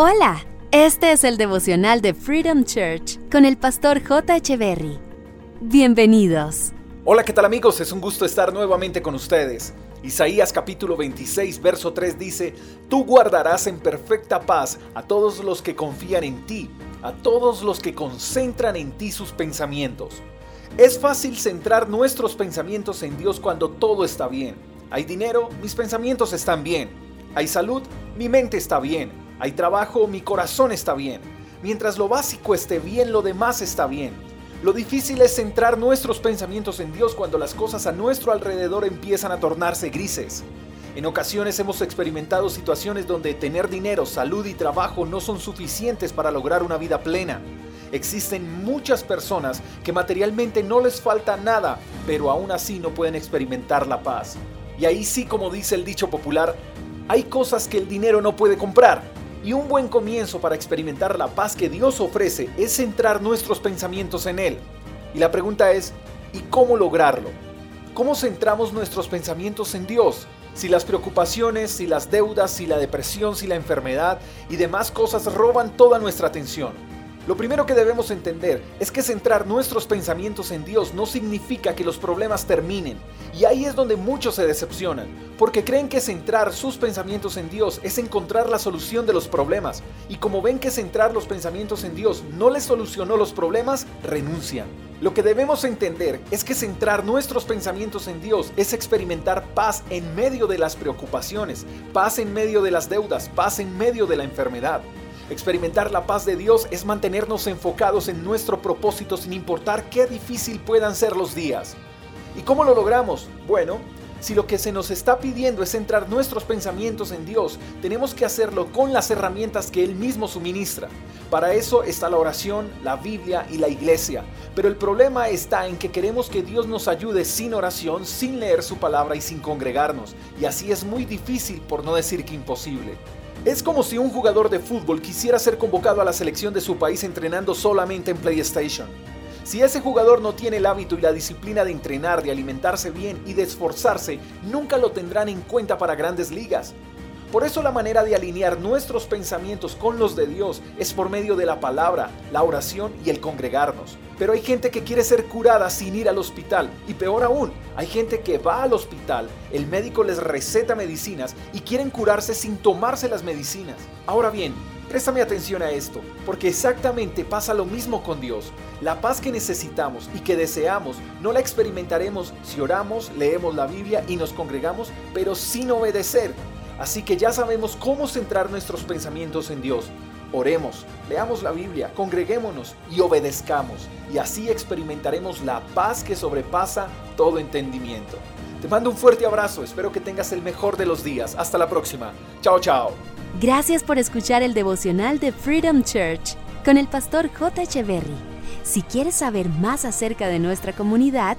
Hola, este es el devocional de Freedom Church con el pastor J. Berry. Bienvenidos. Hola, ¿qué tal amigos? Es un gusto estar nuevamente con ustedes. Isaías capítulo 26, verso 3 dice, Tú guardarás en perfecta paz a todos los que confían en ti, a todos los que concentran en ti sus pensamientos. Es fácil centrar nuestros pensamientos en Dios cuando todo está bien. Hay dinero, mis pensamientos están bien. Hay salud, mi mente está bien. Hay trabajo, mi corazón está bien. Mientras lo básico esté bien, lo demás está bien. Lo difícil es centrar nuestros pensamientos en Dios cuando las cosas a nuestro alrededor empiezan a tornarse grises. En ocasiones hemos experimentado situaciones donde tener dinero, salud y trabajo no son suficientes para lograr una vida plena. Existen muchas personas que materialmente no les falta nada, pero aún así no pueden experimentar la paz. Y ahí sí, como dice el dicho popular, hay cosas que el dinero no puede comprar. Y un buen comienzo para experimentar la paz que Dios ofrece es centrar nuestros pensamientos en Él. Y la pregunta es, ¿y cómo lograrlo? ¿Cómo centramos nuestros pensamientos en Dios? Si las preocupaciones, si las deudas, si la depresión, si la enfermedad y demás cosas roban toda nuestra atención. Lo primero que debemos entender es que centrar nuestros pensamientos en Dios no significa que los problemas terminen. Y ahí es donde muchos se decepcionan, porque creen que centrar sus pensamientos en Dios es encontrar la solución de los problemas. Y como ven que centrar los pensamientos en Dios no les solucionó los problemas, renuncian. Lo que debemos entender es que centrar nuestros pensamientos en Dios es experimentar paz en medio de las preocupaciones, paz en medio de las deudas, paz en medio de la enfermedad. Experimentar la paz de Dios es mantenernos enfocados en nuestro propósito sin importar qué difícil puedan ser los días. ¿Y cómo lo logramos? Bueno, si lo que se nos está pidiendo es centrar nuestros pensamientos en Dios, tenemos que hacerlo con las herramientas que Él mismo suministra. Para eso está la oración, la Biblia y la iglesia. Pero el problema está en que queremos que Dios nos ayude sin oración, sin leer su palabra y sin congregarnos. Y así es muy difícil, por no decir que imposible. Es como si un jugador de fútbol quisiera ser convocado a la selección de su país entrenando solamente en PlayStation. Si ese jugador no tiene el hábito y la disciplina de entrenar, de alimentarse bien y de esforzarse, nunca lo tendrán en cuenta para grandes ligas. Por eso la manera de alinear nuestros pensamientos con los de Dios es por medio de la palabra, la oración y el congregarnos. Pero hay gente que quiere ser curada sin ir al hospital. Y peor aún, hay gente que va al hospital, el médico les receta medicinas y quieren curarse sin tomarse las medicinas. Ahora bien, Préstame atención a esto, porque exactamente pasa lo mismo con Dios. La paz que necesitamos y que deseamos no la experimentaremos si oramos, leemos la Biblia y nos congregamos, pero sin obedecer. Así que ya sabemos cómo centrar nuestros pensamientos en Dios. Oremos, leamos la Biblia, congreguémonos y obedezcamos. Y así experimentaremos la paz que sobrepasa todo entendimiento. Te mando un fuerte abrazo, espero que tengas el mejor de los días. Hasta la próxima. Chao, chao. Gracias por escuchar el devocional de Freedom Church con el pastor J. Echeverry. Si quieres saber más acerca de nuestra comunidad,